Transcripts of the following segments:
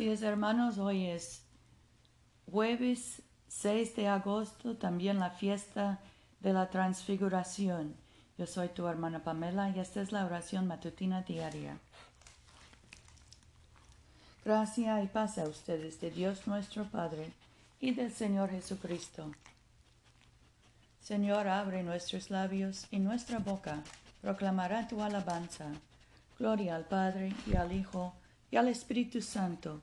días, hermanos. Hoy es jueves 6 de agosto, también la fiesta de la transfiguración. Yo soy tu hermana Pamela y esta es la oración matutina diaria. Gracia y paz a ustedes de Dios nuestro Padre y del Señor Jesucristo. Señor, abre nuestros labios y nuestra boca proclamará tu alabanza. Gloria al Padre y al Hijo y al Espíritu Santo,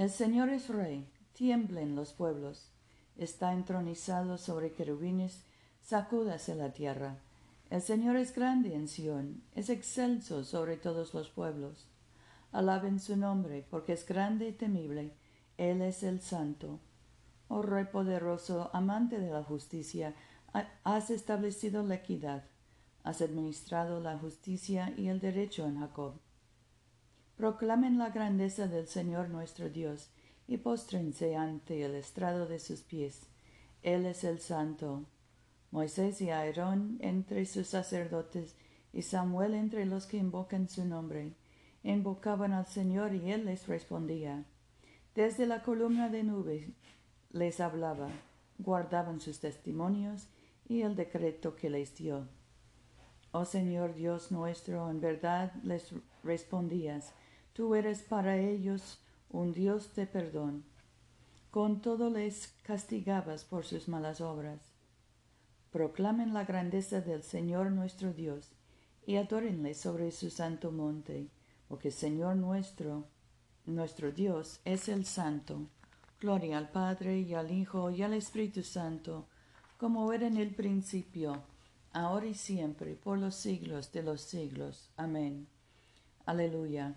El Señor es rey, tiemblen los pueblos. Está entronizado sobre querubines, sacúdase la tierra. El Señor es grande en Sión, es excelso sobre todos los pueblos. Alaben su nombre, porque es grande y temible. Él es el santo. Oh Rey poderoso, amante de la justicia, has establecido la equidad has administrado la justicia y el derecho en Jacob. Proclamen la grandeza del Señor nuestro Dios, y póstrense ante el estrado de sus pies. Él es el Santo. Moisés y Aarón entre sus sacerdotes, y Samuel entre los que invocan su nombre, invocaban al Señor y él les respondía. Desde la columna de nube les hablaba, guardaban sus testimonios y el decreto que les dio. Oh Señor Dios nuestro, en verdad les respondías, tú eres para ellos un Dios de perdón. Con todo les castigabas por sus malas obras. Proclamen la grandeza del Señor nuestro Dios y adórenle sobre su santo monte, porque Señor nuestro, nuestro Dios, es el santo. Gloria al Padre y al Hijo y al Espíritu Santo, como era en el principio ahora y siempre, por los siglos de los siglos. Amén. Aleluya.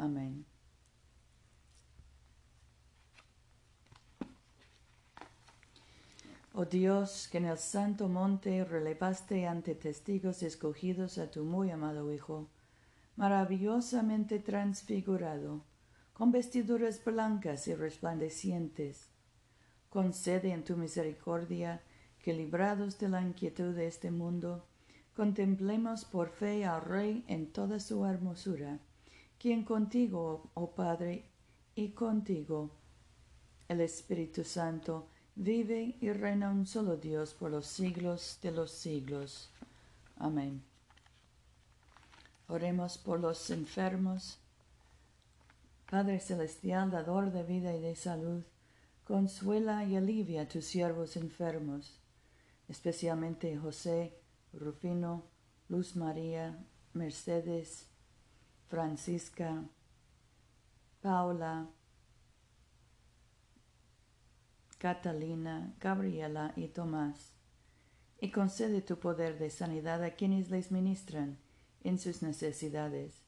Amén. Oh Dios, que en el santo monte relevaste ante testigos escogidos a tu muy amado Hijo, maravillosamente transfigurado, con vestiduras blancas y resplandecientes, concede en tu misericordia que librados de la inquietud de este mundo, contemplemos por fe al Rey en toda su hermosura, quien contigo, oh Padre, y contigo, el Espíritu Santo, vive y reina un solo Dios por los siglos de los siglos. Amén. Oremos por los enfermos. Padre Celestial, dador de vida y de salud, consuela y alivia a tus siervos enfermos especialmente José, Rufino, Luz María, Mercedes, Francisca, Paula, Catalina, Gabriela y Tomás, y concede tu poder de sanidad a quienes les ministran en sus necesidades,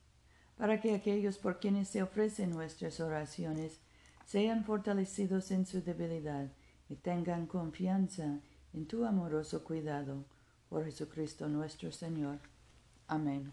para que aquellos por quienes se ofrecen nuestras oraciones sean fortalecidos en su debilidad y tengan confianza en tu amoroso cuidado, por Jesucristo nuestro Señor. Amén.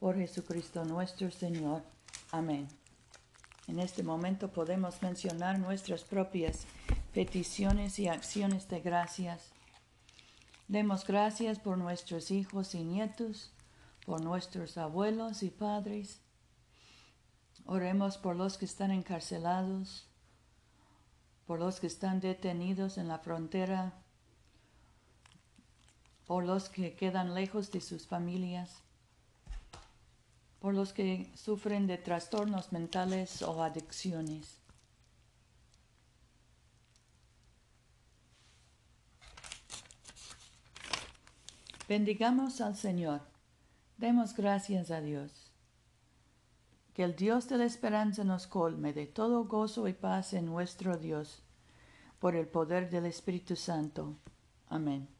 Por Jesucristo nuestro Señor. Amén. En este momento podemos mencionar nuestras propias peticiones y acciones de gracias. Demos gracias por nuestros hijos y nietos, por nuestros abuelos y padres. Oremos por los que están encarcelados, por los que están detenidos en la frontera, por los que quedan lejos de sus familias, por los que sufren de trastornos mentales o adicciones. Bendigamos al Señor. Demos gracias a Dios. Que el Dios de la esperanza nos colme de todo gozo y paz en nuestro Dios, por el poder del Espíritu Santo. Amén.